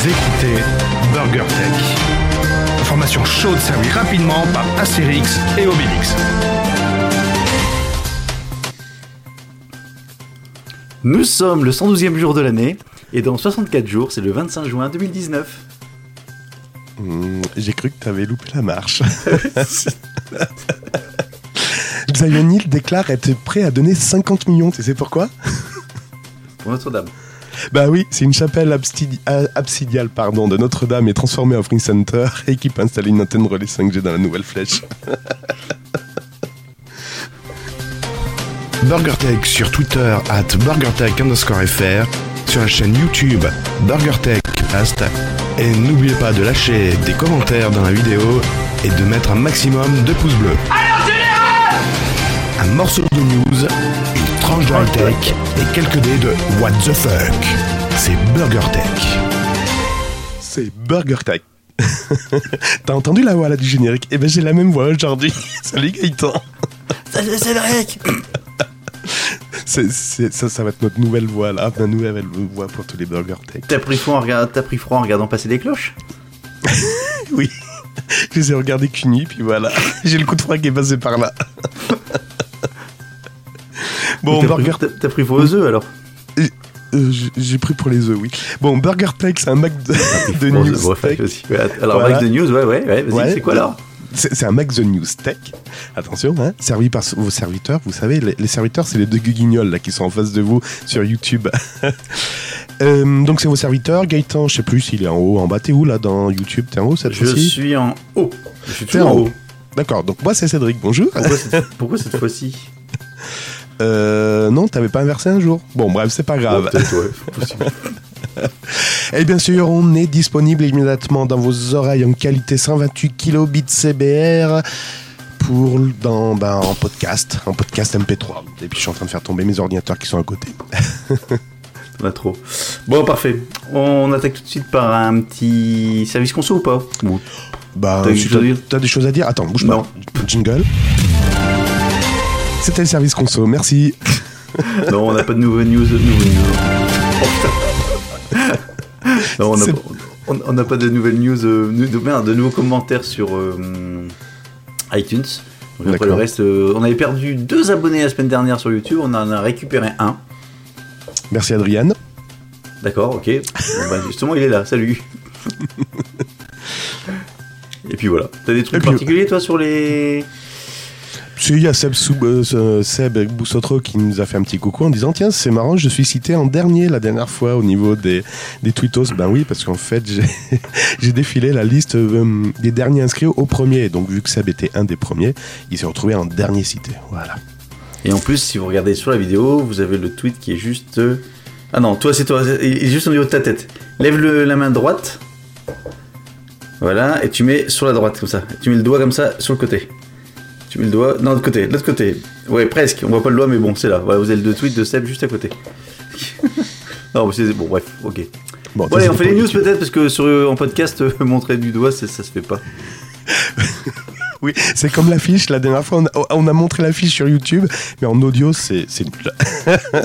Vous écoutez Burger Tech. Information chaude servie rapidement par Astérix et Obélix. Nous sommes le 112e jour de l'année, et dans 64 jours, c'est le 25 juin 2019. Hmm, J'ai cru que t'avais loupé la marche. Zion Hill déclare être prêt à donner 50 millions, tu sais pourquoi? Pour Notre-Dame. Bah oui, c'est une chapelle absidi- absidiale pardon, de Notre-Dame est transformée en Free Center et qui peut installer une antenne relais 5G dans la nouvelle flèche. BurgerTech sur Twitter at BurgerTech underscore FR, sur la chaîne YouTube BurgerTech Cast. Et n'oubliez pas de lâcher des commentaires dans la vidéo et de mettre un maximum de pouces bleus. Un morceau de news, de high-tech et quelques dés de What the fuck. C'est BurgerTech. C'est Burger Tech. T'as entendu la voix là du générique? Eh ben j'ai la même voix aujourd'hui. Salut Gaëtan. Salut Cédric C'est- c'est- ça, ça va être notre nouvelle voix là, ma nouvelle voix pour tous les Burger Tech. T'as pris, froid en regard- t'as pris froid en regardant passer les cloches? Oui. Je les ai regardés qu'une nuit, puis voilà. J'ai le coup de froid qui est passé par là. Bon, T'as Burger pris, t'as- pris froid aux œufs alors Euh, j'ai- pris pour les œufs, oui. Bon, Burger Tech, c'est un Mac de, de Bon, news tech. aussi. Alors, Voilà. Mac de News, ouais, ouais, ouais, vas-y, Ouais. c'est quoi alors C'est c'est un Mac The News Tech. Attention, hein, servi par vos serviteurs. Vous savez, les, les serviteurs, c'est les deux guignols là qui sont en face de vous sur YouTube. Euh, donc c'est vos serviteurs. Gaëtan, je sais plus s'il est en haut, en bas. T'es où là dans YouTube? T'es en haut cette Je fois-ci? suis en haut. Je suis toujours en en haut. haut. D'accord. Donc moi c'est Cédric. Bonjour. Pourquoi cette, pourquoi cette fois-ci? Euh, non, t'avais pas inversé un jour. Bon, bref, c'est pas grave. Ouais, peut-être, ouais, possible. Et bien sûr, on est disponible immédiatement dans vos oreilles en qualité 128 kilobits CBR pour dans ben, en podcast, en podcast MP3. Et puis je suis en train de faire tomber mes ordinateurs qui sont à côté. A trop. Bon, parfait. On attaque tout de suite par un petit service conso ou pas? Bon. Bah, t'as des choses à dire? Attends, bouge Non. pas. Jingle. C'était le service conso, merci. Non, on n'a pas de nouvelles news. de nouvelles news. Putain. non, on n'a pas, de nouvelles news. de, de- merde, de nouveaux commentaires sur euh, iTunes. Donc après le reste, euh, on avait perdu deux abonnés la semaine dernière sur YouTube. On en a récupéré un. Merci Adriane. D'accord, ok. Bon, bah, justement, il est là. Salut. Et puis voilà. T'as des trucs puis- particuliers, toi, sur les. Si, il y a Seb, Boussotro qui nous a fait un petit coucou en disant Tiens, c'est marrant, je suis cité en dernier la dernière fois au niveau des, des tweetos. Ben oui, parce qu'en fait, j'ai j'ai défilé la liste euh, des derniers inscrits au premier. Donc, vu que Seb était un des premiers, il s'est retrouvé en dernier cité. Voilà. Et en plus, si vous regardez sur la vidéo, vous avez le tweet qui est juste. euh, Ah non, toi, c'est toi. Il est juste au niveau de ta tête. Lève le- la main droite. Voilà, et tu mets sur la droite, comme ça. Tu mets le doigt comme ça sur le côté. Tu mets le doigt. Non, de l'autre côté, de l'autre côté. Ouais, presque. On voit pas le doigt, mais bon, c'est là. Voilà, vous avez le tweet de Seb juste à côté. non, mais c'est. Bon, bref, ok. Bon, Bon, allez, on fait les news peut-être, parce que sur, euh, en podcast, euh, montrer du doigt, ça se fait pas. Oui, c'est comme l'affiche. La dernière fois, on a, on a montré l'affiche sur YouTube, mais en audio, c'est nul.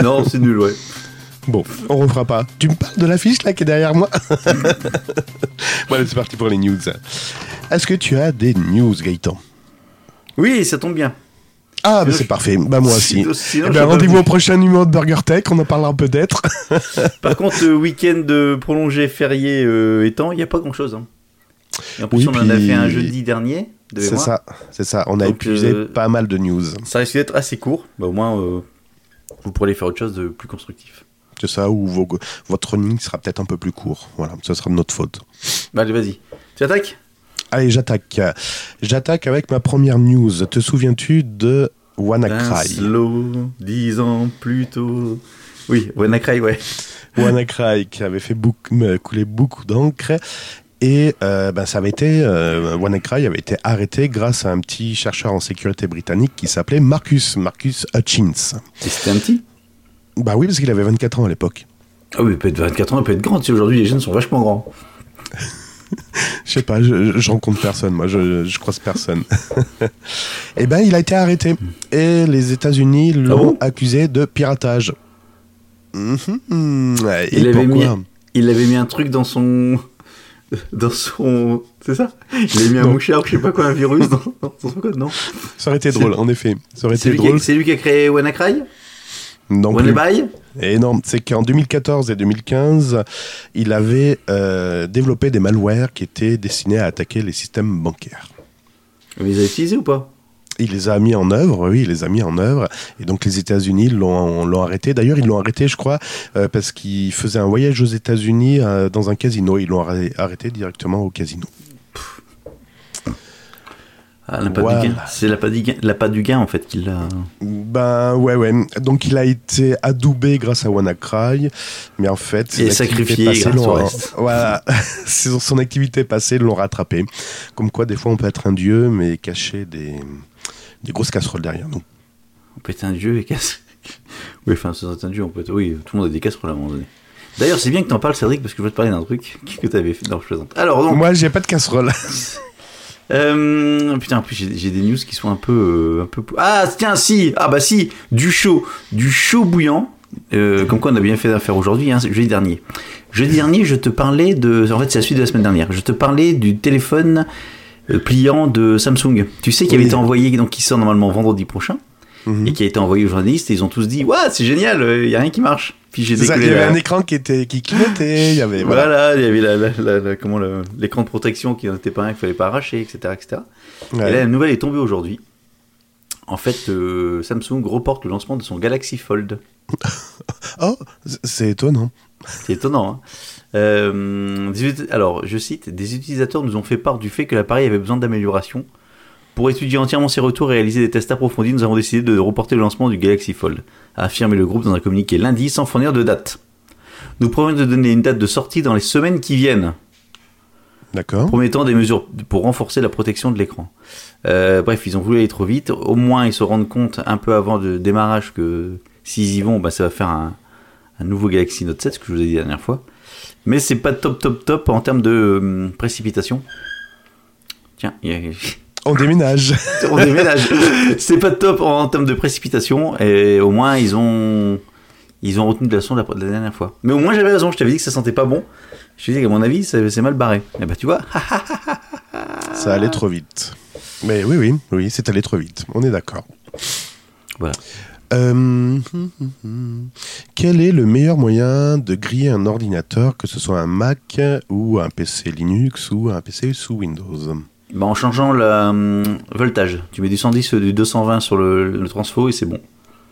non, c'est nul, ouais. Bon, on refera pas. Tu me parles de l'affiche là qui est derrière moi? Voilà, c'est parti pour les news. Est-ce que tu as des news, Gaëtan? Oui, ça tombe bien. Ah, bah Sinon, c'est parfait. Bah moi aussi. Eh sinon, ben, rendez-vous vous. au prochain numéro de Burger Tech, on en parlera peut-être. Par contre, le week-end euh, prolongé férié euh, étant, il n'y a pas grand-chose. hein. Et en plus, Oui, on en a fait un jeudi dernier, de C'est ça, c'est ça. On a Donc, épuisé euh, pas mal de news. Ça risque d'être assez court. Bah, au moins, euh, vous pourrez aller faire autre chose de plus constructif. C'est ça, ou vos- votre running sera peut-être un peu plus court. Voilà, ce sera de notre faute. Bah, allez, vas-y. Tu attaques Allez, j'attaque. J'attaque avec ma première news. Te souviens-tu de WannaCry? Slow, dix ans plus tôt. Oui, WannaCry, ouais. WannaCry qui avait fait beaucoup, couler beaucoup d'encre. Et euh, ben, ça avait été, euh, WannaCry avait été arrêté grâce à un petit chercheur en sécurité britannique qui s'appelait Marcus, Marcus Hutchins. Et c'était un petit? Bah oui, parce qu'il avait 24 ans à l'époque. Ah oui, il peut être 24 ans, il peut être grand. Sais, aujourd'hui, les jeunes sont vachement grands. Je sais pas, je, je rencontre personne, moi, je, je croise personne. Et ben, il a été arrêté. Et les États-Unis l'ont Ah bon accusé de piratage. Mhm. Et Il avait pourquoi mis- il avait mis un truc dans son. Dans son. C'est ça? Il avait mis un Non. mouchard, je sais pas quoi, un virus dans, dans son code, non? Ça aurait été drôle, en effet. Ça aurait C'est été lui, qui a- drôle. c'est lui qui a créé WannaCry? Non plus. Non, c'est qu'en 2014 et 2015, il avait euh, développé des malwares qui étaient destinés à attaquer les systèmes bancaires. Vous les avez utilisés ou pas? Il les a mis en œuvre, oui, il les a mis en œuvre. Et donc les États-Unis l'ont arrêté. D'ailleurs, ils l'ont arrêté, je crois, euh, parce qu'il faisait un voyage aux États-Unis euh, dans un casino. Ils l'ont arrêté directement au casino. Ah, l'appât Voilà. du gain. C'est l'appât du gain, l'appât du gain en fait qu'il a. Ben ouais, ouais. Donc il a été adoubé grâce à WannaCry, mais en fait, Et sacrifié grâce au reste. Voilà, son activité passée l'ont rattrapé. Comme quoi, des fois, on peut être un dieu, mais cacher des, des grosses casseroles derrière nous. On peut être un dieu et casse. oui, enfin, c'est un dieu, on peut être... Oui, tout le monde a des casseroles à un moment donné. D'ailleurs, c'est bien que t'en parles, Cédric, parce que je veux te parler d'un truc que t'avais fait. Non, je plaisante. Alors, donc. Moi, j'ai pas de casserole. Euh, putain, en plus, j'ai des news qui sont un peu, euh, un peu. Ah, tiens, si Ah, bah si Du chaud Du chaud bouillant. Euh, comme quoi, on a bien fait d'affaire aujourd'hui, hein, jeudi dernier. Jeudi dernier, je te parlais de. En fait, c'est la suite de la semaine dernière. Je te parlais du téléphone euh, pliant de Samsung. Tu sais, qui avait Oui. été envoyé, donc qui sort normalement vendredi prochain, Mhm. et qui a été envoyé aux journalistes, et ils ont tous dit Waouh, c'est génial, il y a rien qui marche. Puis j'ai il y avait la- un écran qui était qui clignotait, il y avait voilà. Voilà, il y avait la, la- la- la- comment l'écran de protection qui n'était pas un qu'il fallait pas arracher, etc., etc. Ouais. Et là, la nouvelle est tombée aujourd'hui. En fait, euh, Samsung reporte le lancement de son Galaxy Fold. Oh, c'est- étonnant. C'est étonnant. Hein Euh, alors, je cite Des utilisateurs nous ont fait part du fait que l'appareil avait besoin d'amélioration. Pour étudier entièrement ses retours et réaliser des tests approfondis, nous avons décidé de reporter le lancement du Galaxy Fold, a affirmé le groupe dans un communiqué lundi sans fournir de date. Nous promettons de donner une date de sortie dans les semaines qui viennent. D'accord. promettant des mesures pour renforcer la protection de l'écran. Euh, bref, ils ont voulu aller trop vite. Au moins, ils se rendent compte un peu avant le démarrage que s'ils y vont, bah, ça va faire un, un nouveau Galaxy Note 7, ce que je vous ai dit la dernière fois. Mais c'est pas top, top, top en termes de euh, précipitation. Tiens, il y a- On déménage. on déménage. c'est pas top en termes de précipitation. Et au moins, ils ont, ils ont retenu de la leçon de la, de la dernière fois. Mais au moins, j'avais raison. Je t'avais dit que ça sentait pas bon. Je t'ai dit qu'à mon avis, ça- c'est mal barré. Et bah, tu vois, Ça allait trop vite. Mais oui, oui, oui, c'est allé trop vite. On est d'accord. Voilà. Euh, quel est le meilleur moyen de griller un ordinateur, que ce soit un Mac ou un PC Linux ou un PC sous Windows? Bah, en changeant le hum, voltage. Tu mets du 110 ou du 220 sur le, le transfo et c'est bon.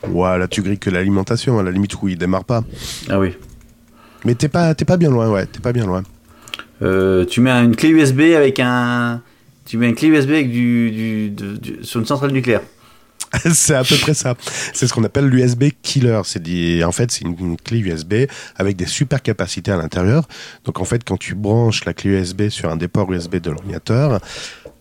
Ouais, là tu grilles que l'alimentation, à la limite où il démarre pas. Ah oui. Mais t'es pas, t'es pas bien loin, ouais, t'es pas bien loin. Euh, tu mets une clé USB avec un. Tu mets une clé USB avec du, du, de- du- sur une centrale nucléaire. c'est à peu près ça. C'est ce qu'on appelle l'USB killer. C'est dit, en fait, c'est une, clé USB avec des super capacités à l'intérieur. Donc en fait, quand tu branches la clé USB sur un des ports USB de l'ordinateur,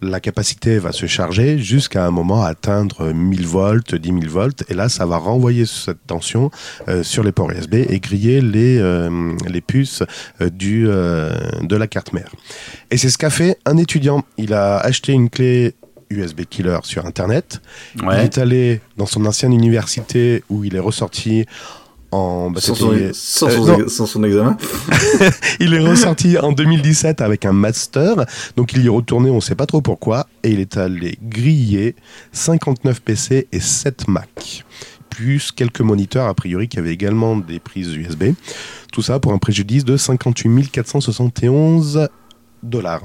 la capacité va se charger jusqu'à un moment atteindre 1000 volts, 10 000 volts, et là, ça va renvoyer cette tension euh, sur les ports USB et griller les euh, les puces euh, du de la carte mère. Et c'est ce qu'a fait un étudiant. Il a acheté une clé USB killer sur Internet. Il est allé dans son ancienne université où il est ressorti en. bah, Sans son, sans euh, son- sans son examen. il est ressorti en 2017 avec un master. Donc il y est retourné, on ne sait pas trop pourquoi. Et il est allé griller 59 PC et 7 Mac. Plus quelques moniteurs, a priori, qui avaient également des prises USB. Tout ça pour un préjudice de 58 471 dollars.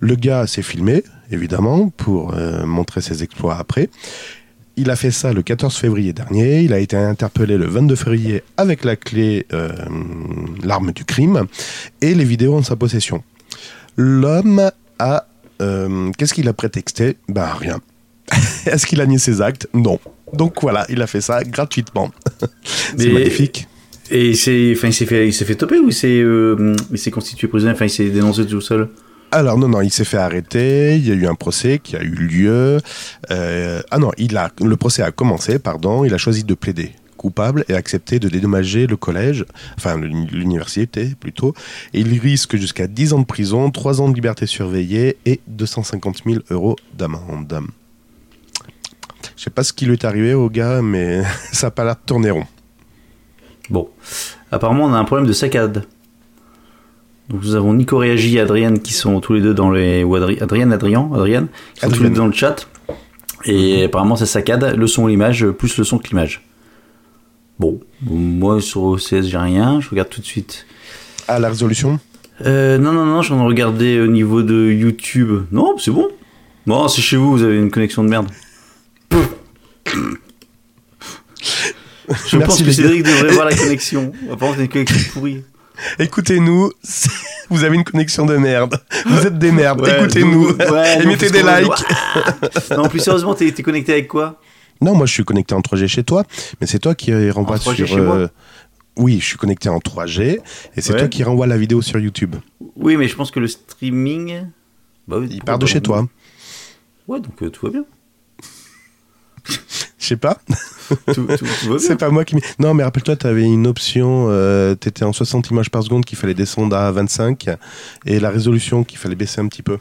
Le gars s'est filmé, évidemment, pour euh, montrer ses exploits après. Il a fait ça le 14 février dernier. Il a été interpellé le 22 février avec la clé, euh, l'arme du crime, et les vidéos en sa possession. L'homme a. euh, Qu'est-ce qu'il a prétexté? Ben rien. Est-ce qu'il a nié ses actes? Non. Donc voilà, il a fait ça gratuitement. C'est magnifique. Et il s'est fait, il s'est fait ou il s'est, il s'est constitué prisonnier, enfin, il s'est dénoncé tout seul? Alors non, non, il s'est fait arrêter, il y a eu un procès qui a eu lieu. Euh, ah non, il a, le procès a commencé, pardon, il a choisi de plaider coupable et accepté de dédommager le collège, enfin l'uni- l'université plutôt, et il risque jusqu'à 10 ans de prison, 3 ans de liberté surveillée et 250 000 euros d'amende. Je sais pas ce qui lui est arrivé au gars, mais ça n'a pas l'air de tourner rond. Bon. Apparemment, on a un problème de saccade. Donc nous avons Nico Réagi et Adrien qui sont tous les deux dans les. Ou Adri... Adrien, Adrien, Adrien, qui sont tous les deux dans le chat. Et apparemment ça saccade le son l'image, plus le son que l'image. Bon, moi sur OCS j'ai rien, je regarde tout de suite. Ah, la résolution? Euh, non, non, non, j'en ai regardé au niveau de YouTube. Non, c'est bon. Bon, c'est chez vous, vous avez une connexion de merde. Je Merci, pense que Cédric devrait voir la connexion. Apparemment, c'est une connexion pourrie. Écoutez-nous, vous avez une connexion de merde. Vous êtes des merdes, Ouais, écoutez-nous. ouais, et mettez des likes. Non, plus sérieusement, t'es connecté avec quoi? Non, moi je suis connecté en 3G chez toi, mais c'est toi qui euh, renvoie En 3G sur. chez moi? euh, Oui, je suis connecté en 3G et c'est Ouais. toi qui renvoie la vidéo sur YouTube. Oui, mais je pense que le streaming. Bah, oui, Il part de chez toi. Ouais, donc euh, tout va bien. Je sais pas, c'est pas moi qui. Non, mais rappelle-toi, tu avais une option, euh, tu étais en 60 images par seconde qu'il fallait descendre à 25 et la résolution qu'il fallait baisser un petit peu.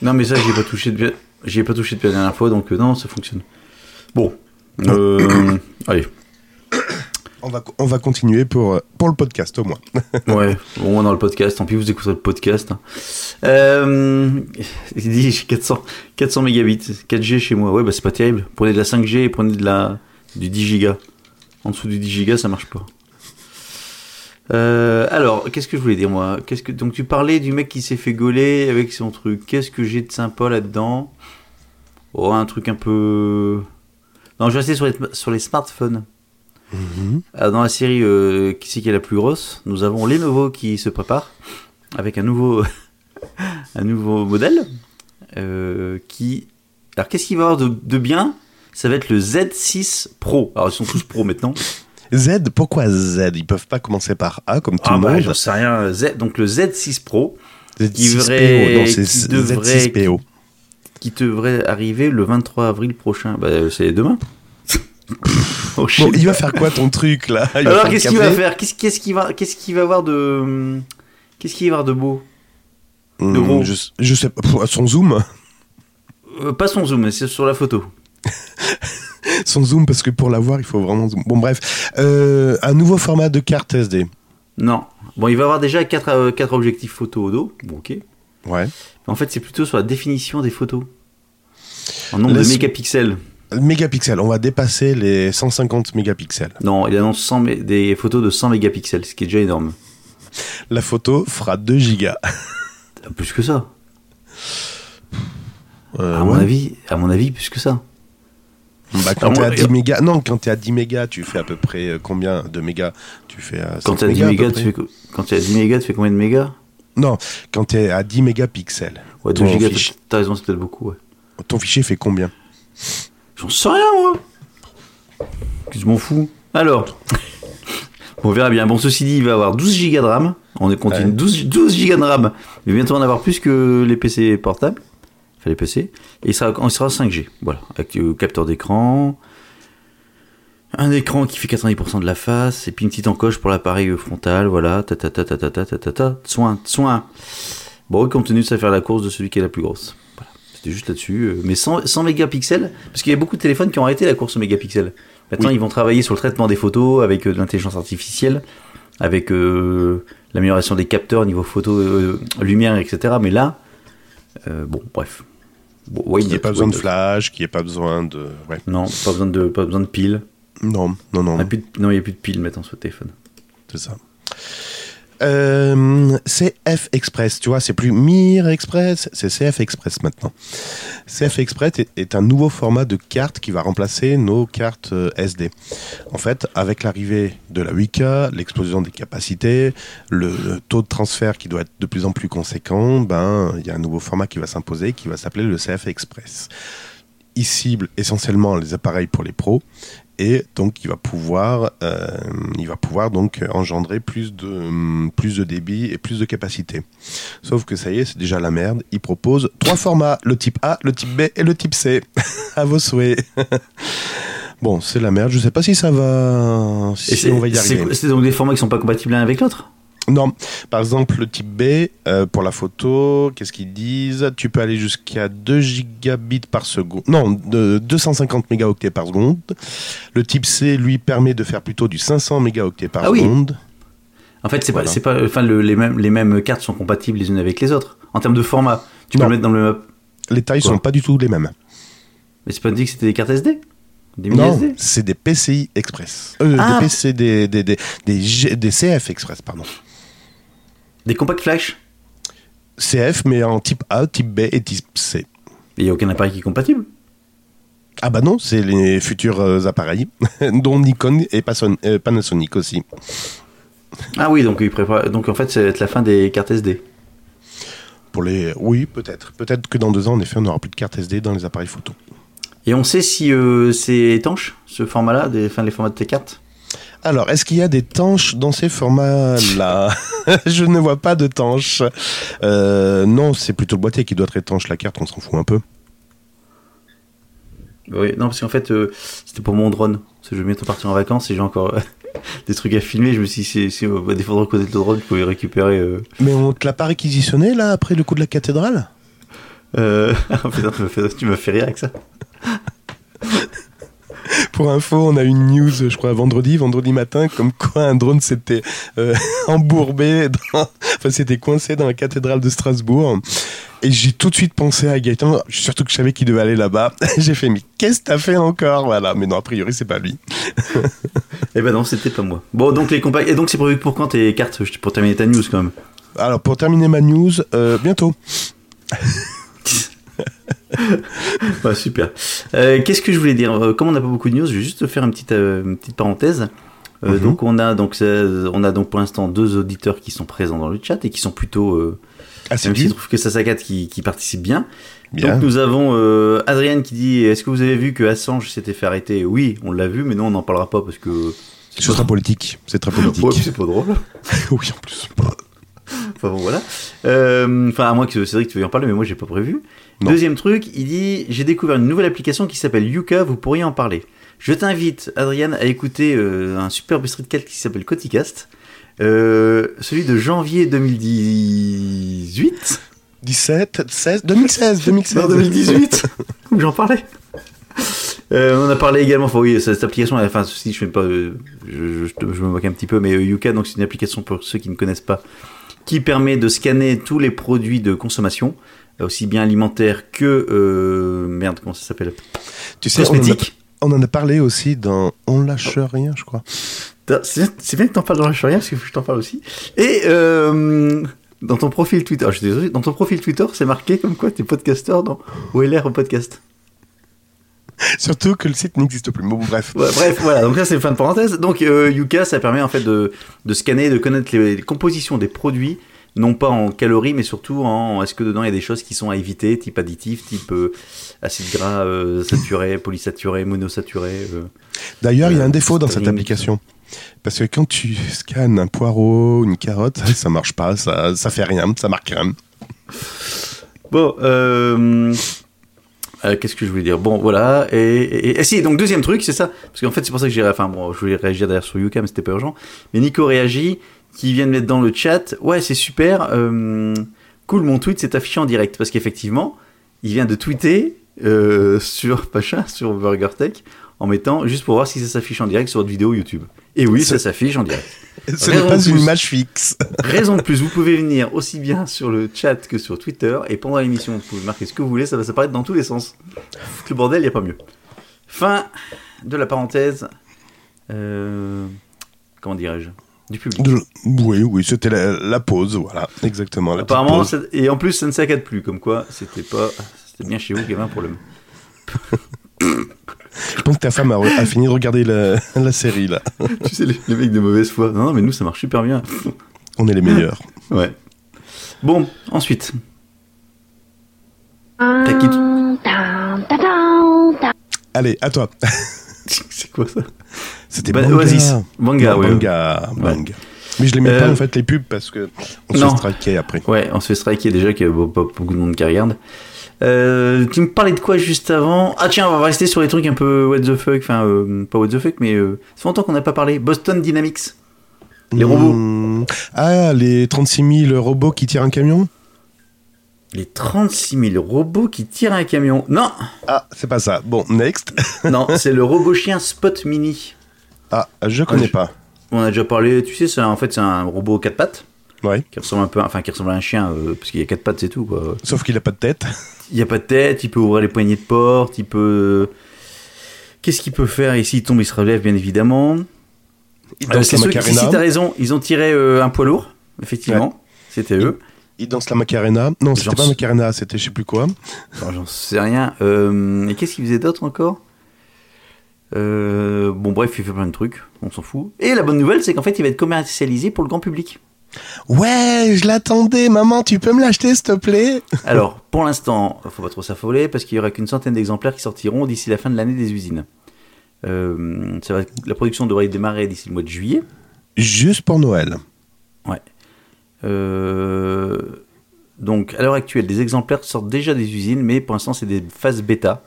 Non, mais ça, j'y ai pas touché depuis, j'y ai pas touché depuis la dernière fois, donc euh, non, ça fonctionne. Bon. Euh, allez. On va, on va continuer pour, pour le podcast au moins. Ouais, on est dans le podcast, tant pis, vous écouterez le podcast. hein. Euh, dit j'ai 400, 400 mégabits, 4G chez moi. Ouais, bah c'est pas terrible. Prenez de la 5G et prenez de la, du 10 gigas. En dessous du 10 gigas, ça marche pas. Euh, alors, qu'est-ce que je voulais dire moi? Que donc tu parlais du mec qui s'est fait gauler avec son truc. Qu'est-ce que j'ai de sympa là-dedans? Oh, un truc un peu. Non, je vais rester sur les, sur les smartphones. Ah, Dans la série euh, Qui c'est qui est la plus grosse, nous avons Lenovo qui se prépare avec un nouveau, un nouveau modèle euh, qui. Alors qu'est-ce qu'il va y avoir de, de bien? Ça va être le Z6 Pro. Alors ils sont tous pro maintenant. Z, pourquoi Z? Ils peuvent pas commencer par A comme tout Ah le bah monde. j'en sais rien. Z, donc le Z6 Pro Z6PO, devrait- non, qui devrait- Z6PO. qui devrait arriver le 23 avril prochain. Bah c'est demain. Oh, Bon, il va faire quoi ton truc là? Il Alors qu'est-ce qu'il va faire? Qu'est-ce qu'est-ce qu'il va qu'est-ce qu'il va avoir de qu'est-ce qu'il va avoir de beau? De gros? je, je sais pas, son zoom? Euh, Pas son zoom, mais c'est sur la photo. Son zoom, parce que pour l'avoir, il faut vraiment zoom. Bon, bref. Euh, un nouveau format de carte SD. Non. Bon, il va avoir déjà quatre, euh, quatre objectifs photo au dos. Bon, ok. Ouais. En fait, c'est plutôt sur la définition des photos. En nombre Laisse- de mégapixels. Mégapixels, on va dépasser les 150 mégapixels. Non, il annonce 100 mé- des photos de 100 mégapixels, ce qui est déjà énorme. La photo fera 2 gigas. Ah, Plus que ça. Euh, à, mon avis, à mon avis, plus que ça. Bah, quand t'es à moi, 10 mégas, non, quand t'es à 10 mégas, tu fais à peu près euh, combien de mégas Tu fais à Quand 5 tu as 10 mégas, à tu fais, quand as 10 mégas, tu fais combien de mégas? Non, quand t'es à 10 mégapixels. Ouais, 2 ton, gigas, fichier, t'as raison, c'est peut-être beaucoup, ouais. ton fichier fait combien? J'en sais rien, moi. Je m'en fous Alors, on verra bien. Bon, ceci dit, il va avoir 12 Go de RAM. On est continue. Ouais. 12, 12 Go de RAM. Il va bientôt en avoir plus que les PC portables. Enfin, les PC. Et il sera, on sera 5G. Voilà. Avec le capteur d'écran. Un écran qui fait 90% de la face. Et puis une petite encoche pour l'appareil euh, frontal. Voilà. Ta ta ta ta ta ta ta ta. Soin, soin. Bon, compte tenu, ça va faire la course de celui qui est la plus grosse. C'était juste là-dessus. euh, Mais 100, 100 mégapixels. Parce qu'il y a beaucoup de téléphones qui ont arrêté la course aux mégapixels. Maintenant, Oui. ils vont travailler sur le traitement des photos avec euh, de l'intelligence artificielle, avec euh, l'amélioration des capteurs niveau photo, euh, lumière, etc. Mais là, euh, bon, bref. Bon, Qu'il n'y ait pas besoin de flash, qu'il n'y ait pas besoin de. Ouais. Non, pas besoin de, pas besoin de piles. Non, non, non, Ah, plus de- non, il n'y a plus de piles maintenant sur le téléphone. c'est ça. Euh, CF Express, tu vois, c'est plus Mir Express, c'est CF Express maintenant. CF Express est, un nouveau format de carte qui va remplacer nos cartes euh, SD. En fait, avec l'arrivée de la 8K, l'explosion des capacités, le, le taux de transfert qui doit être de plus en plus conséquent, ben, il y a un nouveau format qui va s'imposer qui va s'appeler le CF Express. Il cible essentiellement les appareils pour les pros et donc il va pouvoir, euh, il va pouvoir donc engendrer plus de, hum, plus de débit et plus de capacité. Sauf que ça y est, c'est déjà la merde. Il propose trois formats le type A, le type B et le type C. à vos souhaits. bon, c'est la merde. Je sais pas si ça va, si on va y arriver. C'est donc des formats qui sont pas compatibles l'un avec l'autre? Non, par exemple, le type B, euh, pour la photo, qu'est-ce qu'ils disent? Tu peux aller jusqu'à 2 gigabits par seconde. Non, de 250 mégaoctets par seconde. Le type C, lui, permet de faire plutôt du 500 mégaoctets par Ah oui. seconde. En fait, c'est Voilà. pas, c'est pas, enfin, le- les mêmes, les mêmes cartes sont compatibles les unes avec les autres. En termes de format, tu peux Non. le mettre dans le. Les tailles Quoi sont pas du tout les mêmes. Mais c'est pas dit que c'était des cartes SD Des Non, c'est des PCI Express. Euh, Ah. Des PC, des, des, des, des, G- des CF Express, pardon. Des compacts flash CF, mais en type A, type B et type C. Il n'y a aucun appareil qui est compatible. Ah bah non, c'est les futurs euh, appareils, dont Nikon et euh, Panasonic aussi. Ah oui, donc, il prépare... donc en fait, être la fin des cartes SD. Pour les, oui, peut-être. Peut-être que dans deux ans, en effet, on n'aura plus de carte SD dans les appareils photo. Et on sait si euh, c'est étanche, ce format-là, des... enfin, les formats de tes cartes Alors, est-ce qu'il y a des tanches dans ces formats-là Je ne vois pas de tanches. Euh, non, c'est plutôt le boîtier qui doit être étanche. La carte, on s'en fout un peu. Oui, non, parce qu'en fait, euh, c'était pour mon drone. Parce que je vais bientôt partir en vacances et j'ai encore euh, des trucs à filmer. Je me suis dit, si, si on va défendre côté de drone, je pouvais récupérer. Euh... Mais on te l'a pas réquisitionné, là, après le coup de la cathédrale? Euh... ah, putain, tu m'as fait, tu m'as fait rire avec ça. Pour info, on a une news, je crois, vendredi, vendredi matin, comme quoi un drone s'était euh, embourbé, dans... enfin, s'était coincé dans la cathédrale de Strasbourg. Et j'ai tout de suite pensé à Gaëtan, surtout que je savais qu'il devait aller là-bas. j'ai fait, mais qu'est-ce que t'as fait encore? Voilà, mais non, a priori, c'est pas lui. Eh ben non, c'était pas moi. Bon, donc les compacts. Et donc c'est prévu pour quand tes cartes Pour terminer ta news quand même? Alors, pour terminer ma news, euh, bientôt. Ouais, super. Euh, Qu'est-ce que je voulais dire? Euh, Comme on n'a pas beaucoup de news, je vais juste te faire une petite, euh, une petite parenthèse. Euh, Mhm. Donc on a donc on a donc pour l'instant deux auditeurs qui sont présents dans le chat et qui sont plutôt Ah, même s'ils lui trouvent que ça s'accade qui, qui participent bien. Bien. Donc nous avons euh, Adrienne qui dit est-ce que vous avez vu que Assange s'était fait arrêter? Oui, on l'a vu, mais non on n'en parlera pas parce que C'est très politique. C'est très politique. Ouais, c'est pas drôle. oui, en plus. Enfin bon voilà. Euh, Enfin à moins que Cédric tu veuilles en parler, mais moi j'ai pas prévu. Non. Deuxième truc, il dit j'ai découvert une nouvelle application qui s'appelle Yuka, vous pourriez en parler. Je t'invite, Adrienne, à écouter euh, un superbe streetcast qui s'appelle Coticast, euh, celui de janvier 2018. 17, 16, 2016, 2016. Non, 2018 où j'en parlais. Euh, on en a parlé également, enfin oui, cette application, enfin si je fais pas, euh, je, je- je me moque un petit peu, mais euh, Yuka, donc c'est une application pour ceux qui ne connaissent pas, qui permet de scanner tous les produits de consommation, euh, aussi bien alimentaires que euh, merde, comment ça s'appelle, Tu sais, on en, a, cosmétiques. on en a parlé aussi dans On lâche rien, je crois. C'est bien que t'en parles dans la rien parce que je t'en parle aussi. Et euh, dans ton profil Twitter, je suis désolé, dans ton profil Twitter, c'est marqué comme quoi t'es podcasteur dans OLR Podcast. Surtout que le site n'existe plus. Bon, bref. Ouais, bref, voilà, donc ça c'est fin de parenthèse. Donc euh, Yuka, ça permet en fait de, de scanner, de connaître les, les compositions des produits, non pas en calories, mais surtout en est-ce que dedans il y a des choses qui sont à éviter, type additifs, type euh, acide gras euh, saturé, polysaturé, monosaturé. euh. D'ailleurs, il y a un Euh, défaut dans cette application. Parce que quand tu scannes un poireau, une carotte, ça marche pas, ça, ça fait rien, ça marque rien. Bon, euh, euh, qu'est-ce que je voulais dire? Bon, voilà. Et, et, et si, donc deuxième truc, c'est ça. Parce qu'en fait, c'est pour ça que j'ai. Enfin, bon, je voulais réagir d'ailleurs sur Yuka, mais c'était pas urgent. Mais Nico réagit, qui vient de mettre dans le chat. Ouais, c'est super. euh, cool, mon tweet s'est affiché en direct. Parce qu'effectivement, il vient de tweeter euh, sur Pacha, sur BurgerTech, en mettant juste pour voir si ça s'affiche en direct sur votre vidéo YouTube. Et oui, ça s'affiche en direct. Ce n'est pas une image fixe. Raison de plus, vous pouvez venir aussi bien sur le chat que sur Twitter, et pendant l'émission, vous pouvez marquer ce que vous voulez, ça va s'apparaître dans tous les sens. Le bordel, il n'y a pas mieux. Fin de la parenthèse. euh, comment dirais-je Du public. De- Oui, oui, c'était la, la pause, voilà, exactement. la Apparemment, et en plus, ça ne saccade plus, comme quoi c'était pas. C'était bien chez vous qu'il y avait un problème. Je pense que ta femme a, fini de regarder la, la série, là. tu sais, les, les mecs de mauvaise foi. Non, non, mais nous, ça marche super bien. On est les meilleurs. Ouais. Bon, ensuite. T'as qui- Allez, à toi. C'est quoi ça? C'était Bah, Banga. Oasis. Banga, Non, ouais. Banga, Ouais. Banga. Mais je les mets Euh, pas, en fait, les pubs, parce que on se non. fait striker après. Ouais, on se fait striker déjà qu'il y a beaucoup de monde qui regarde. Euh, tu me parlais de quoi juste avant? Ah tiens, on va rester sur les trucs un peu what the fuck, enfin euh, pas what the fuck, mais euh, ça fait longtemps qu'on n'a pas parlé. Boston Dynamics. Les robots. Hmm. Ah, les 36 000 robots qui tirent un camion? Les 36 000 robots qui tirent un camion. Non, Ah, c'est pas ça. Bon, next. non, c'est le robot chien Spot Mini. Ah, je connais je- pas. on a déjà parlé, tu sais, en fait c'est un robot quatre pattes Ouais. qui ressemble un peu, enfin qui ressemble à un chien euh, parce qu'il y a quatre pattes c'est tout quoi. Sauf qu'il a pas de tête. Il n'y a pas de tête, il peut ouvrir les poignées de porte, il peut. Qu'est-ce qu'il peut faire? Ici Il tombe, il se relève bien évidemment. Il Euh, danse c'est la Macarena. si t'as raison, ils ont tiré euh, un poids lourd, effectivement. C'était eux. Il danse la Macarena. Non, c'était pas Macarena, c'était je sais plus quoi. J'en sais rien. Euh, et qu'est-ce qu'il faisait d'autre encore? Euh, Bon, bref, il fait plein de trucs, on s'en fout. Et la bonne nouvelle, c'est qu'en fait, il va être commercialisé pour le grand public. Ouais, je l'attendais, maman, tu peux me l'acheter s'il te plaît? Alors, pour l'instant, faut pas trop s'affoler parce qu'il y aura qu'une centaine d'exemplaires qui sortiront d'ici la fin de l'année des usines. Euh, ça va, la production devrait démarrer d'ici le mois de juillet. Juste pour Noël. Euh, donc, à l'heure actuelle, des exemplaires sortent déjà des usines, mais pour l'instant, c'est des phases bêta,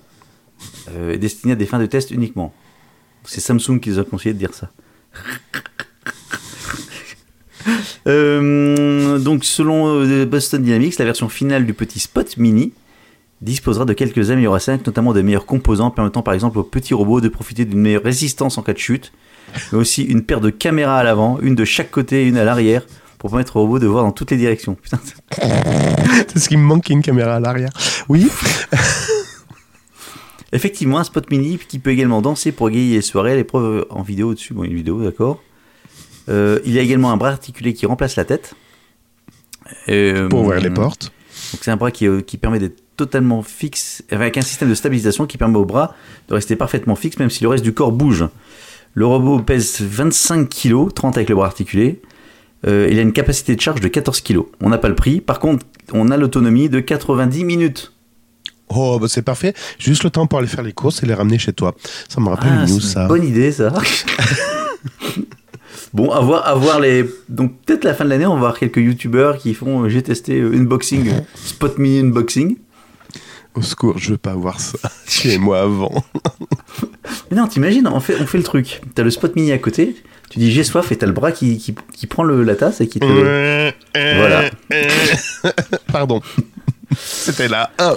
euh, destinées à des fins de test uniquement. C'est Samsung qui nous a conseillé de dire ça. Euh, donc, selon euh, Boston Dynamics, la version finale du petit Spot Mini disposera de quelques améliorations, notamment de meilleurs composants permettant par exemple au petit robot de profiter d'une meilleure résistance en cas de chute, mais aussi une paire de caméras à l'avant, une de chaque côté et une à l'arrière, pour permettre au robot de voir dans toutes les directions. Putain, C'est ce qui me manque une caméra à l'arrière. Oui, Effectivement, un spot mini qui peut également danser pour égayer les soirées, l'épreuve en vidéo au-dessus, bon, une vidéo, d'accord. Euh, il y a également un bras articulé qui remplace la tête. Euh, pour ouvrir les portes. Donc c'est un bras qui, euh, qui permet d'être totalement fixe, avec un système de stabilisation qui permet au bras de rester parfaitement fixe, même si le reste du corps bouge. Le robot pèse 25 kg, 30 avec le bras articulé. Euh, il a une capacité de charge de 14 kg. On n'a pas le prix. Par contre, on a l'autonomie de 90 minutes. Oh, bah c'est parfait. Juste le temps pour aller faire les courses et les ramener chez toi. Ça me rappelle Ah, une news, ça. bonne idée, ça. bon, à voir, à voir les. Donc, peut-être la fin de l'année, on va voir quelques youtubeurs qui font. euh, J'ai testé euh, unboxing, euh, spot mini unboxing. Au secours, je veux pas voir ça. Chez moi avant. Mais non, t'imagines, on fait, on fait le truc. T'as le spot mini à côté, tu dis j'ai soif et t'as le bras qui, qui, qui prend le, la tasse et qui te. Voilà. Pardon. C'était là. Un.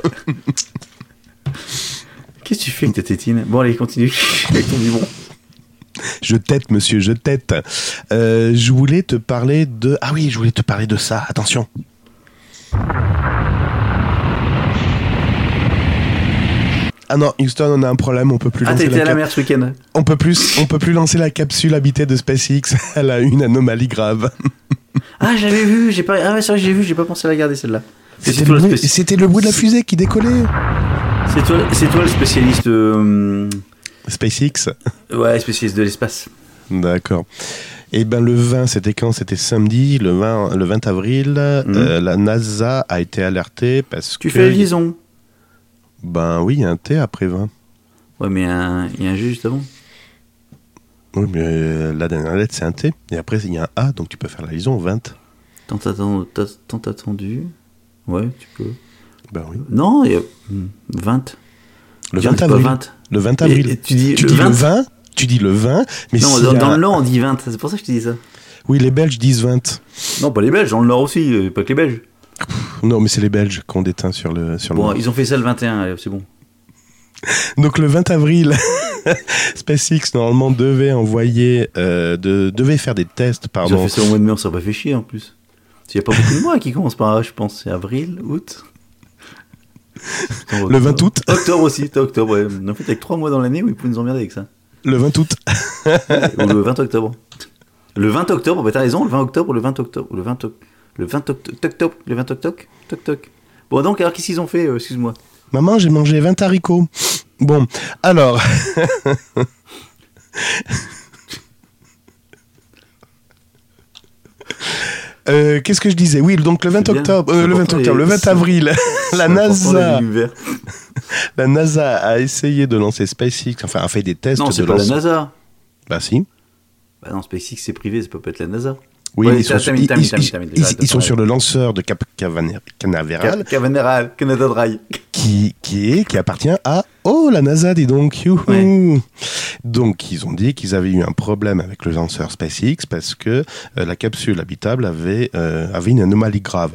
Qu'est-ce que tu fais avec ta tétine? Bon, allez, continue avec ton biberon. Je tête, monsieur, je tête. Euh, je voulais te parler de. Ah oui, je voulais te parler de ça. Attention. Ah non, Houston, on a un problème. On peut plus Ah, lancer la à la mer ce week-end On peut plus, on peut plus lancer la capsule habitée de SpaceX. Elle a une anomalie grave. Ah, j'avais vu, j'ai pas. Ah, ouais, c'est vrai, j'ai vu, j'ai pas pensé à la garder celle-là. C'était le, le bruit- de la fusée qui décollait. c'est toi, c'est toi le spécialiste. euh, SpaceX. Ouais, spécialiste de l'espace. D'accord. Et ben le 20, c'était quand? C'était samedi, le 20, le 20 avril. euh, la NASA a été alertée parce Mhm. Tu que. fais la liaison. Ben oui, il y a un T après 20. Ouais, mais un- il y a un G juste avant. Oui, mais euh, la dernière lettre, c'est un T. Et après, il y a un A, donc tu peux faire la liaison au 20. Tant atten- t'as- tant attendu. Ouais, tu peux. Ben oui. Non, il y a hmm, 20. Le Dire 20 pas avril. 20. Le 20 Et- avril. et tu dis tu le dis 20. le 20, tu dis le 20, mais Non, s'il dans, a- dans le Nord, on dit 20. C'est pour ça que je te dis ça. Oui, les Belges disent 20. Non, pas les Belges, dans le Nord aussi, euh, pas que les Belges. Non, mais c'est les Belges qu'on déteint sur le sur le Bon, Nord. ils ont fait ça le 21, allez, c'est bon. Donc le 20 avril, SpaceX normalement devait envoyer, euh, de- devait faire des tests, Ils ont pardon. fait ça au mois de mai, on s'est pas fait chier en plus. Il n'y a pas beaucoup de mois qui commencent par je pense. C'est avril, août. Le 20 août. Octobre aussi, octobre, ouais. En fait, avec 3 mois dans l'année où ils pouvaient nous emmerder avec ça. Le 20 août. Ou le 20 octobre. Le 20 octobre, bah t'as raison, le 20 octobre le 20 octobre. Le 20 octobre. Le 20 octobre. Toc toc. Le 20 octobre. Toc toc. Bon, donc, alors qu'est-ce qu'ils ont fait euh, Excuse-moi? Maman, j'ai mangé 20 haricots. Bon, alors. Euh, Qu'est-ce que je disais Oui, donc le 20 C'est bien. octobre, euh, le 20 important, octobre, le les- 20 avril, la NASA, la NASA a essayé de lancer SpaceX, enfin a fait des tests Non, de c'est pas la. NASA. Bah si. Bah non, SpaceX c'est privé, ça peut pas être la NASA. Oui, ils sont, sur, ils- sont sur le lanceur de Cap Canaveral Canaveral Canada Dry. qui, qui, est, qui appartient à Oh la NASA, dis donc. Ouais. Donc ils ont dit qu'ils avaient eu un problème avec le lanceur SpaceX parce que euh, la capsule habitable avait, euh, avait une anomalie grave.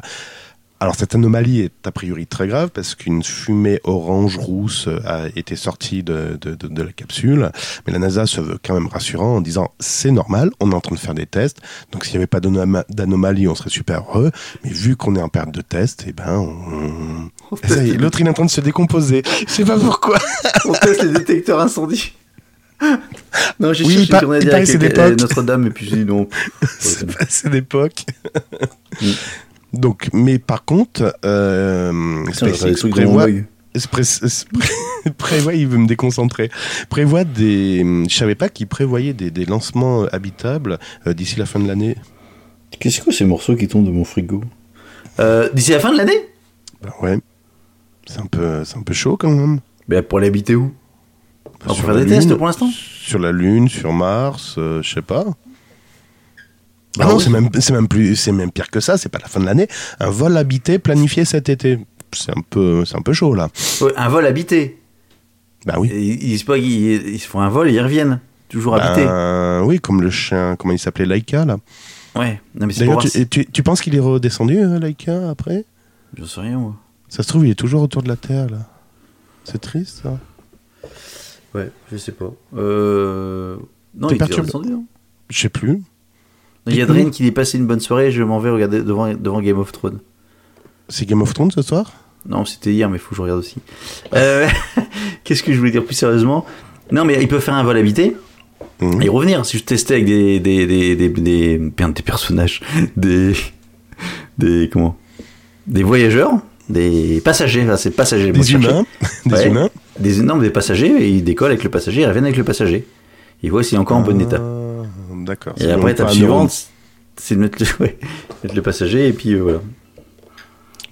Alors cette anomalie est a priori très grave parce qu'une fumée orange-rousse a été sortie de, de, de, de la capsule, mais la NASA se veut quand même rassurant en disant c'est normal, on est en train de faire des tests, donc s'il n'y avait pas d'anoma- d'anomalie, on serait super heureux, mais vu qu'on est en période de test, eh ben on... L'autre il est en train de se décomposer, je sais pas pourquoi. On teste les détecteurs incendie. Non, j'ai Oui, cherché une à. Notre-Dame, et puis j'ai dit non. c'est passé d'époque. Donc, mais par contre, euh, SpaceX prévoit. Pré- prévoit, il veut me déconcentrer, prévoit des, je savais pas qu'il prévoyait des, des lancements habitables euh, d'ici la fin de l'année. Qu'est-ce que ces morceaux qui tombent de mon frigo euh, D'ici la fin de l'année? Ben ouais, c'est un peu, c'est un peu chaud quand même. Ben pour l'habiter où? On va Sur faire la des tests Lune, pour l'instant? Sur la Lune, sur Mars, euh, je sais pas. Bah ah non, oui. c'est même, c'est même plus, c'est même pire que ça. C'est pas la fin de l'année. Un vol habité planifié cet été. C'est un peu, c'est un peu chaud là. Ouais, Un vol habité. Bah oui. Ils, ils, ils- ils font un vol et ils reviennent. Toujours habité. Ben, oui, comme le chien, comment il s'appelait Laika là. Ouais, non mais D'ailleurs, tu, tu, tu penses qu'il est redescendu euh, Laika après? J'en sais rien moi. Ça se trouve, il est toujours autour de la Terre là. C'est triste ça. Ouais, je sais pas. Euh... Non, T'es il perturbé redescendu, hein. Je sais plus. Il y a qui dit passer une bonne soirée, je m'en vais regarder devant, devant Game of Thrones. C'est Game of Thrones ce soir? Non, c'était hier, mais il faut que je regarde aussi. Euh, Qu'est-ce que je voulais dire plus sérieusement? Non, mais ils peuvent faire un vol habité Mhm. et revenir. Si je testais avec des des des des, des, personnages, des des comment? Des voyageurs, des passagers. Enfin, c'est passagers. Des humains. Des Ouais. humains. Des non, des passagers. Et ils décollent avec le passager, ils reviennent avec le passager. Ils voient s'il est encore en bon état. D'accord. Et après, étape suivante, c'est de mettre le, ouais, mettre le passager et puis euh, voilà.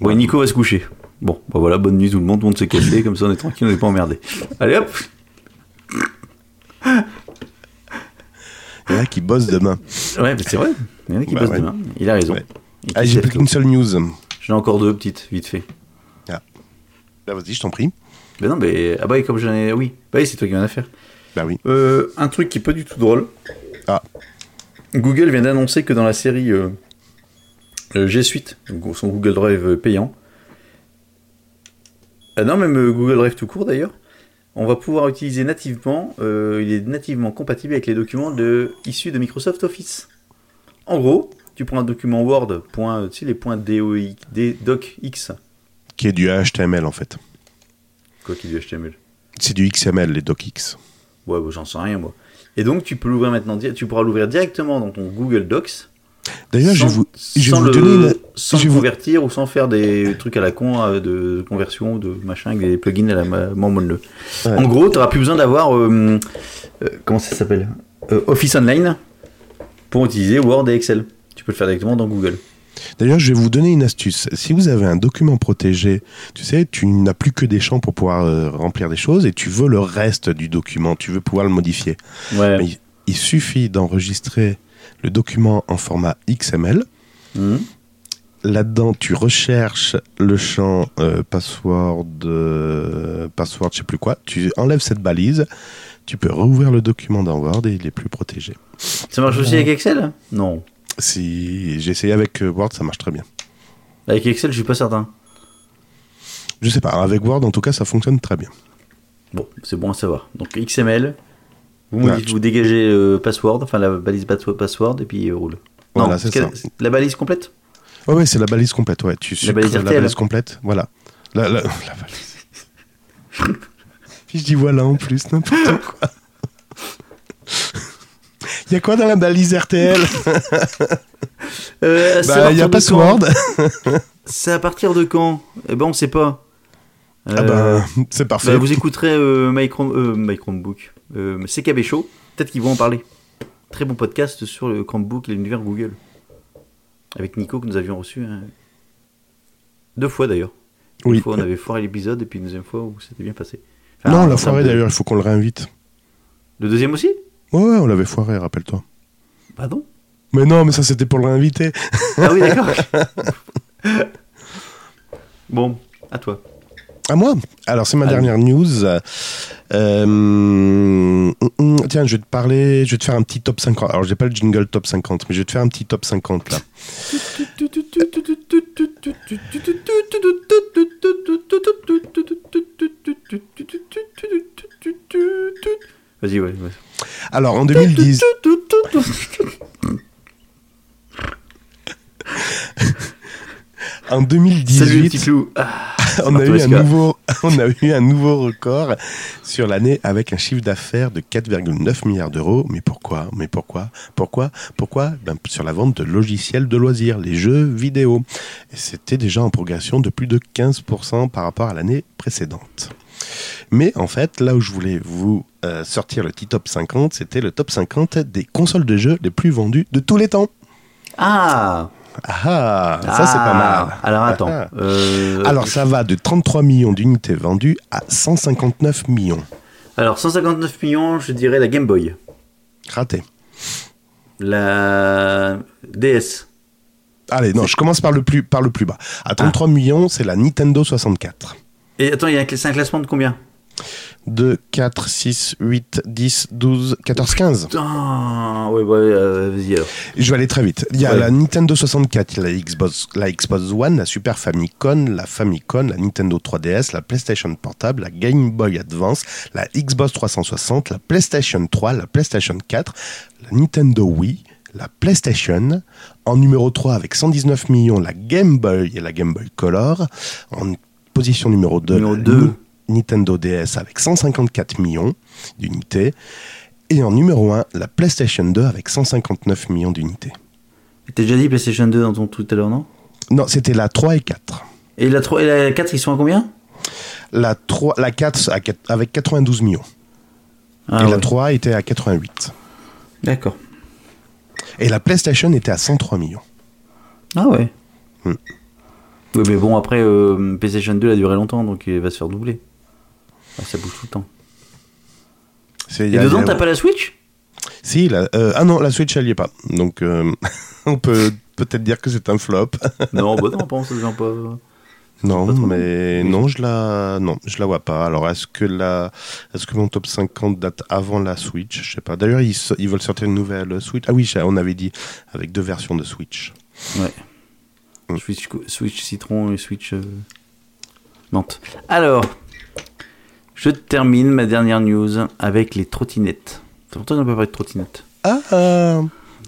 Bon, et Nico va se coucher. Bon, bah voilà, bonne nuit tout le monde, tout le monde s'est cassé, comme ça on est tranquille, on n'est pas emmerdé. Allez hop Il y en a qui bossent demain. Ouais, mais c'est vrai, il y en a qui Bah bossent ouais. demain. Il a raison. Ouais. Ah, j'ai plus qu'une seule news. J'en ai encore deux petites, vite fait. Bah vas-y, je t'en prie. Mais non, mais. Ah bah, comme j'en ai. Oui, bah oui, c'est toi qui viens à faire. Bah oui. Euh, un truc qui est pas du tout drôle. Ah. Google vient d'annoncer que dans la série euh, euh, G Suite, son Google Drive euh, payant, ah non, même Google Drive tout court d'ailleurs, on va pouvoir utiliser nativement, euh, il est nativement compatible avec les documents de, issus de Microsoft Office. En gros, tu prends un document Word, point, tu sais, les points docx, Qui est du HTML en fait. quoi qu'il y ait du HTML. C'est du XML, les docx. Ouais, bah, j'en sais rien moi. Et donc tu peux l'ouvrir maintenant, tu pourras l'ouvrir directement dans ton Google Docs. D'ailleurs, je vais vous, je sans vous le- donner sans je vais vous- convertir ou sans faire des trucs à la con euh, de conversion, de machin, avec des plugins à la ma- mamonle. Ouais. En gros, tu n'auras plus besoin d'avoir. euh, euh, comment ça s'appelle? Euh, Office Online pour utiliser Word et Excel. Tu peux le faire directement dans Google. D'ailleurs, je vais vous donner une astuce. Si vous avez un document protégé, tu sais, tu n'as plus que des champs pour pouvoir euh, remplir des choses et tu veux le reste du document, tu veux pouvoir le modifier. Ouais. Mais il suffit d'enregistrer le document en format XML. Mhm. Là-dedans, tu recherches le champ euh, password, euh, password, je sais plus quoi. Tu enlèves cette balise. Tu peux rouvrir le document dans Word et il est plus protégé. Ça marche aussi avec Excel? Non. Si j'ai essayé avec euh, Word, ça marche très bien. Avec Excel, je suis pas certain. Je sais pas, avec Word, en tout cas, ça fonctionne très bien. Bon, c'est bon à savoir. Donc XML, vous, Ouais, vous dégagez le password, enfin la balise pass- password, et puis il roule. Non, c'est ça. La balise complète ouais, c'est la balise complète. Ouais, tu sucres balise la balise complète. Voilà. La, la, la balise. Puis je dis voilà en plus, n'importe quoi. Il y a quoi dans la balise RTL euh, Bah, il y a quand password. C'est à partir de quand Eh ben, on sait pas. Ah Euh, bah, c'est parfait. bah, vous écouterez euh, My, Chrome- euh, My Chromebook, euh, CKB Show, peut-être qu'ils vont en parler. Très bon podcast sur le Chromebook et l'univers Google. Avec Nico que nous avions reçu hein. deux fois d'ailleurs. Une Oui. fois on avait foiré l'épisode et puis une deuxième fois où c'était bien passé. Enfin, Non, en la de- d'ailleurs, il faut qu'on le réinvite. Le deuxième aussi? Ouais, ouais, on l'avait foiré, rappelle-toi. Pardon? Mais non, mais ça c'était pour le réinviter. Ah oui d'accord. bon, à toi. À moi? Alors, c'est ma Allez. dernière news. Euh, hum, hum, tiens, je vais te parler, je vais te faire un petit top 50. Alors, j'ai pas le jingle top 50, mais je vais te faire un petit top 50 là. Vas-y, ouais. ouais. Alors en 2010, en Salut les 2018, petits clous. Ah, on a, eu un nouveau, on a eu un nouveau record sur l'année avec un chiffre d'affaires de 4,9 milliards d'euros. Mais pourquoi? Mais pourquoi? Pourquoi? Pourquoi? Ben, Sur la vente de logiciels de loisirs, les jeux vidéo. Et c'était déjà en progression de plus de 15% par rapport à l'année précédente. Mais en fait, là où je voulais vous euh, sortir le petit top 50, c'était le top 50 des consoles de jeux les plus vendues de tous les temps. Ah, Ah, ça c'est pas Ah, mal. Alors attends. Ah. euh, Alors ça va de 33 millions d'unités vendues à 159 millions. alors 159 millions, je dirais la Game Boy. Raté. La DS. Allez, non, je commence par le plus, par le plus bas. À 33 millions, c'est la Nintendo 64. Et attends, il y a un, c'est un classement de combien? 2, 4, 6, 8, 10, 12, 14, 15. Putain, ouais, bah, ouais, euh, vas-y alors. Je vais aller très vite. Il y a ouais. la Nintendo 64, la Xbox, la Xbox One, la Super Famicom, la Famicom, la Nintendo 3DS, la PlayStation Portable, la Game Boy Advance, la Xbox 360, la PlayStation 3, la PlayStation 4, la Nintendo Wii, la PlayStation. En numéro 3, avec 119 millions, la Game Boy et la Game Boy Color. En position numéro 2, numéro la 2. Nintendo DS avec 154 millions d'unités. Et en numéro 1, la PlayStation 2 avec 159 millions d'unités. T'as déjà dit PlayStation 2 dans ton tout à l'heure, non? Non, c'était la 3 et 4. Et la, 3, et la 4, ils sont à combien? La, 3, la 4 à quat- avec 92 millions. ah, et la ouais. 3 était à 88. D'accord. Et la PlayStation était à 103 millions. Ah ouais. Hmm. Oui, mais bon, après, euh, PlayStation 2 a duré longtemps, donc il va se faire doubler. Ah, ça bouge tout le temps. Et a- dedans, a- t'as pas la Switch? Si, la- euh, ah non, la Switch, elle y est pas. Donc, euh, on peut peut-être dire que c'est un flop. Non, bah non, pense, pas. Non, Pas trop mais non, je la, non, je la vois pas. Alors, est-ce que la, est-ce que mon top 50 date avant la Switch? Je sais pas. D'ailleurs, ils, veulent sortir une nouvelle Switch. Ah oui, on avait dit avec deux versions de Switch. Ouais. Switch, co- Switch citron et Switch euh, menthe. Alors, je termine ma dernière news avec les trottinettes. C'est toi qu'on n'a pas parlé de trottinettes. Ah,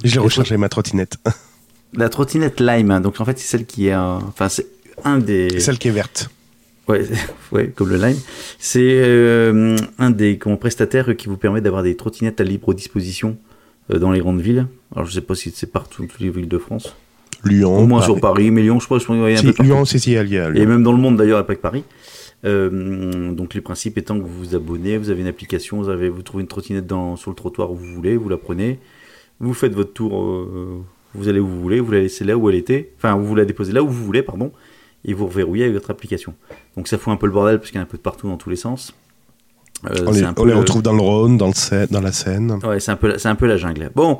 l'ai Et rechargé ma trottinette. La trottinette Lime, donc en fait, c'est celle qui est. un- Enfin, c'est un des. Celle qui est verte. Ouais, ouais, comme le Lime. C'est euh, un des comment, prestataires qui vous permet d'avoir des trottinettes à libre disposition euh, dans les grandes villes. Alors, je sais pas si c'est partout, toutes les villes de France. Lyon. Au moins Paris. sur Paris, mais Lyon, je crois, je pense qu'il y a un Si, peu partout. Lyon, c'est si, elle y est. à Et Lyon. même dans le monde d'ailleurs, pas que Paris. Euh, donc les principes étant que vous vous abonnez, vous avez une application, vous, avez, vous trouvez une trottinette sur le trottoir où vous voulez, vous la prenez, vous faites votre tour, euh, vous allez où vous voulez, vous la laissez là où elle était, enfin vous la déposez là où vous voulez, pardon, et vous reverrouillez avec votre application. Donc ça fout un peu le bordel parce qu'il y en a un peu de partout dans tous les sens. Euh, On les, un peu on les le- retrouve dans le Rhône, dans, le Seine, dans la Seine. Ouais, c'est un peu, c'est un peu la jungle. Bon,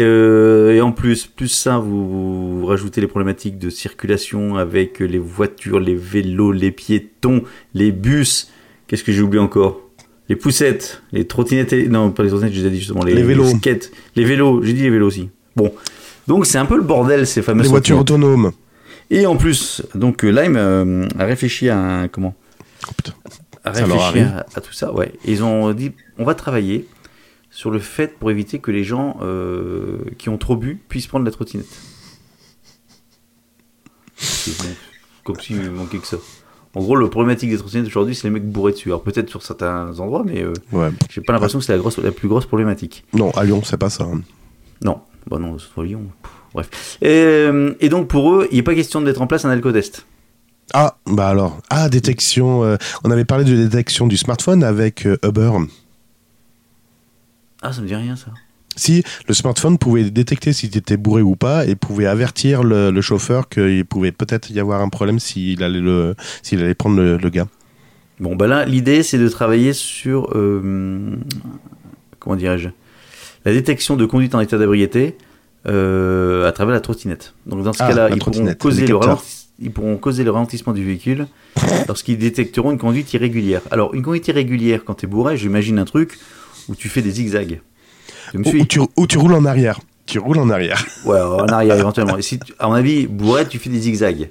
euh, et en plus, plus ça, vous, vous rajoutez les problématiques de circulation avec les voitures, les vélos, les piétons, les bus. Qu'est-ce que j'ai oublié encore? Les poussettes, les trottinettes, et- non pas les trottinettes, j'ai dit justement les, Les vélos. skates, les vélos. J'ai dit les vélos aussi. Bon, donc c'est un peu le bordel ces fameuses. Les voitures autonomes. Et en plus, donc euh, Lime euh, a réfléchi à un comment? Oh, putain. a réfléchi à, à tout ça, ouais. Ils ont dit, on va travailler sur le fait pour éviter que les gens euh, qui ont trop bu puissent prendre la trottinette. Comme s'il manquait que ça. En gros, le problématique des trottinettes aujourd'hui, c'est les mecs bourrés dessus. Alors peut-être sur certains endroits, mais euh, Ouais. j'ai pas l'impression que c'est la, grosse, la plus grosse problématique. Non, à Lyon, c'est pas ça. hein. Non, bah non, c'est Lyon. Pff, Bref. Et, euh, et donc pour eux, il n'est pas question de mettre en place un alcotest. Ah, bah alors. Ah, détection. euh, on avait parlé de détection du smartphone avec Uber. Ah, ça me dit rien ça. Si le smartphone pouvait détecter si tu étais bourré ou pas et pouvait avertir le, le chauffeur qu'il pouvait peut-être y avoir un problème s'il allait, le, s'il allait prendre le, le gars. Bon, bah là, l'idée, c'est de travailler sur, euh, comment dirais-je, la détection de conduite en état d'ébriété euh, à travers la trottinette. Donc, dans ce Ah, cas-là, ils pourront, causer le ralentis- ils pourront causer le ralentissement du véhicule lorsqu'ils détecteront une conduite irrégulière. Alors, une conduite irrégulière, quand tu es bourré, j'imagine un truc où tu fais des zigzags. Tu me suis tu, ou tu roules en arrière. Tu roules en arrière. Ouais, en arrière éventuellement. Et si tu- à mon avis, bourré, tu fais des zigzags.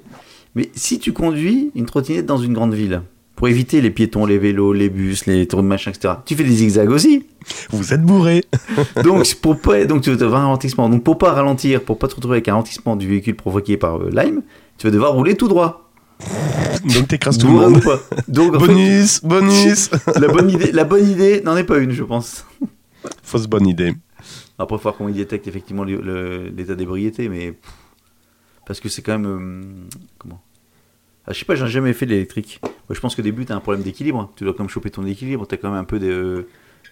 Mais si tu conduis une trottinette dans une grande ville, pour éviter les piétons, les vélos, les bus, les tours de machin, etc., tu fais des zigzags aussi. Vous êtes bourré. Donc, pour pas, donc tu vas avoir un ralentissement. Donc, pour pas ralentir, pour pas te retrouver avec un ralentissement du véhicule provoqué par euh, Lime, tu vas devoir rouler tout droit. Donc t'écrases tout le monde. pas. Donc, fait, Bonus, bonus. la bonne idée, la bonne idée n'en est pas une, je pense. Fausse bonne idée. Après, il faut voir comment il détecte effectivement l'état d'ébriété, mais. Parce que c'est quand même. euh, comment? Ah, Je sais pas, j'ai jamais fait de l'électrique. Moi, je pense qu'au début, tu as un problème d'équilibre. Tu dois quand même choper ton équilibre. Tu as quand même un peu de.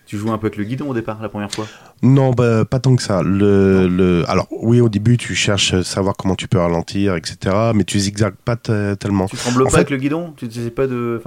Tu joues un peu avec le guidon au départ, la première fois. Non, bah, pas tant que ça. Le, le... Alors, oui, au début, tu cherches à savoir comment tu peux ralentir, etc. Mais tu zigzags pas te- tellement. Tu trembles En pas fait- avec le guidon? Tu sais pas de.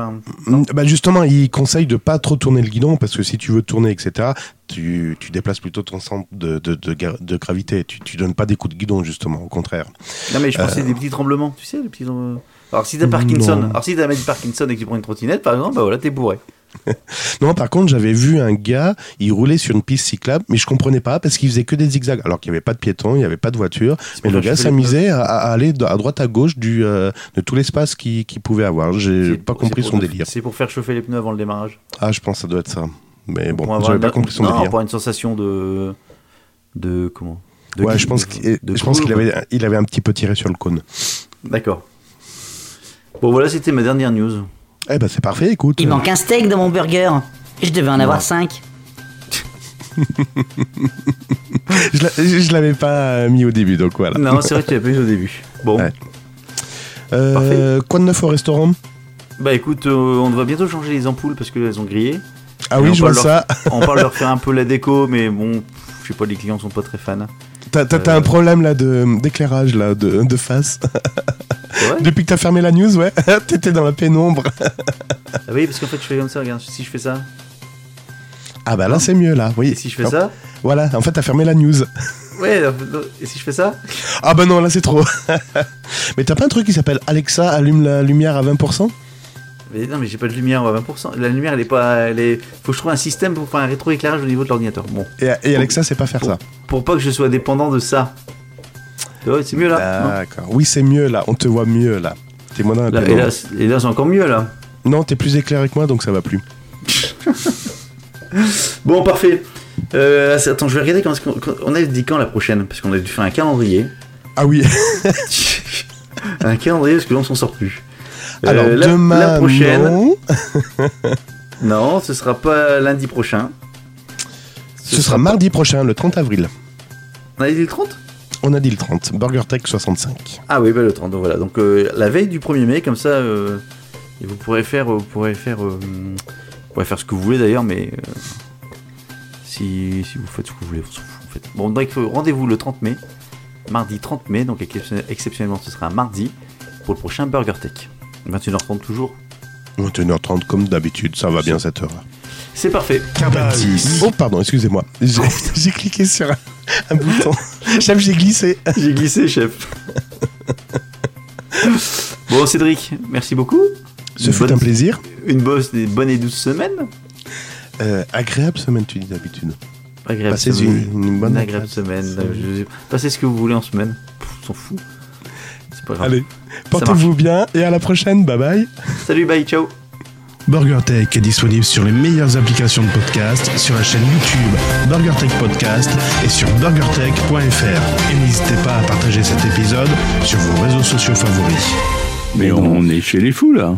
Bah justement, il conseille de pas trop tourner le guidon parce que si tu veux tourner, etc., tu, tu déplaces plutôt ton centre de, de, de, ga- de gravité. Tu, tu donnes pas des coups de guidon, justement, au contraire. Non, mais je pensais des petits tremblements, tu sais, les petits. euh, Alors, si t'as Parkinson, Non. alors si t'as Parkinson et que tu prends une trottinette, par exemple, bah voilà, t'es bourré. Non, par contre, j'avais vu un gars, il roulait sur une piste cyclable, mais je comprenais pas parce qu'il faisait que des zigzags, alors qu'il n'y avait pas de piétons, il n'y avait pas de voiture. Mais le gars s'amusait à, à aller à droite à gauche du, euh, de tout l'espace qu'il pouvait avoir. J'ai pas pour- compris son délire. C'est pour faire chauffer les pneus avant le démarrage. Ah, je pense que ça doit être ça. Mais bon, j'avais pas compris son non, délire. pour avoir une sensation de. De. Comment de Ouais, je pense qu'il avait, il avait un petit peu tiré sur le cône. D'accord. Bon, voilà, c'était ma dernière news. Eh ben, c'est parfait, écoute. Il manque un steak dans mon burger. Je devais en avoir cinq. Je l'a- je l'avais pas mis au début, donc voilà. Non, c'est vrai que tu l'as pas eu au début. Bon, Ouais. Euh, quoi de neuf au restaurant? Bah écoute, euh, on va bientôt changer les ampoules parce qu'elles ont grillé. Ah Et oui, on je vois parle ça. On parle de refaire un peu la déco, mais bon, je sais pas, les clients sont pas très fans. T'as Euh. un problème là de- d'éclairage là, de, de face? Ouais. Depuis que t'as fermé la news, ouais, t'étais dans la pénombre. Ah oui, parce qu'en fait, je fais comme ça, regarde, si je fais ça, Ah bah là c'est mieux là, oui. et si je fais ça, Voilà, en fait t'as fermé la news. ouais, et si je fais ça, Ah bah non, là c'est trop. Mais t'as pas un truc qui s'appelle Alexa allume la lumière à 20% mais non, mais j'ai pas de lumière à 20%. La lumière, elle est pas, elle est, faut que je trouve un système pour faire un rétroéclairage au niveau de l'ordinateur. Bon, et, et Alexa c'est pas faire ça. pour pas que je sois dépendant de ça. Ouais, c'est mieux là. D'accord. Oui c'est mieux là, on te voit mieux là. T'es moins dans la Là, et là, c'est- et là, c'est encore mieux là. Non, t'es plus éclairé que moi donc ça va plus. Bon, parfait. Euh, attends, je vais regarder quand est-ce qu'on quand- on a dit quand la prochaine, parce qu'on a dû faire un calendrier. Ah oui. un calendrier parce que là on s'en sort plus. Euh, Alors la, demain la prochaine, non. non. ce sera pas lundi prochain. Ce, sera mardi prochain, le 30 avril. On a dit le 30 On a dit le 30. Burger Tech 65. Ah oui, bah, le 30, donc voilà. Donc euh, la veille du 1er mai, comme ça, euh, et vous pourrez faire, euh, vous pourrez faire, euh, vous pourrez faire ce que vous voulez d'ailleurs, mais euh, si, si vous faites ce que vous voulez, fout, en fait. Bon, donc rendez-vous le 30 mai, mardi 30 mai, donc exceptionnel- exceptionnellement ce sera un mardi pour le prochain Burger Tech. 21h30 toujours. 21h30 comme d'habitude, ça va bien cette heure. C'est parfait. Oh pardon, excusez-moi. J'ai j'ai cliqué sur un, un bouton. Chef, j'ai glissé. J'ai glissé, chef. bon, Cédric, merci beaucoup. Ce fut un plaisir. Une bosse des bonnes et douces semaines. Euh, agréable semaine, tu dis d'habitude. Agréable Passez semaine. une, une bonne Une agréable semaine. Je- Passez ce que vous voulez en semaine. On s'en fout. C'est pas grave. Allez, portez-vous bien et à la prochaine. Bye bye. Salut, bye, ciao. BurgerTech est disponible sur les meilleures applications de podcast, sur la chaîne YouTube BurgerTech Podcast et sur burgertech.fr. Et n'hésitez pas à partager cet épisode sur vos réseaux sociaux favoris. Mais on est chez les fous là.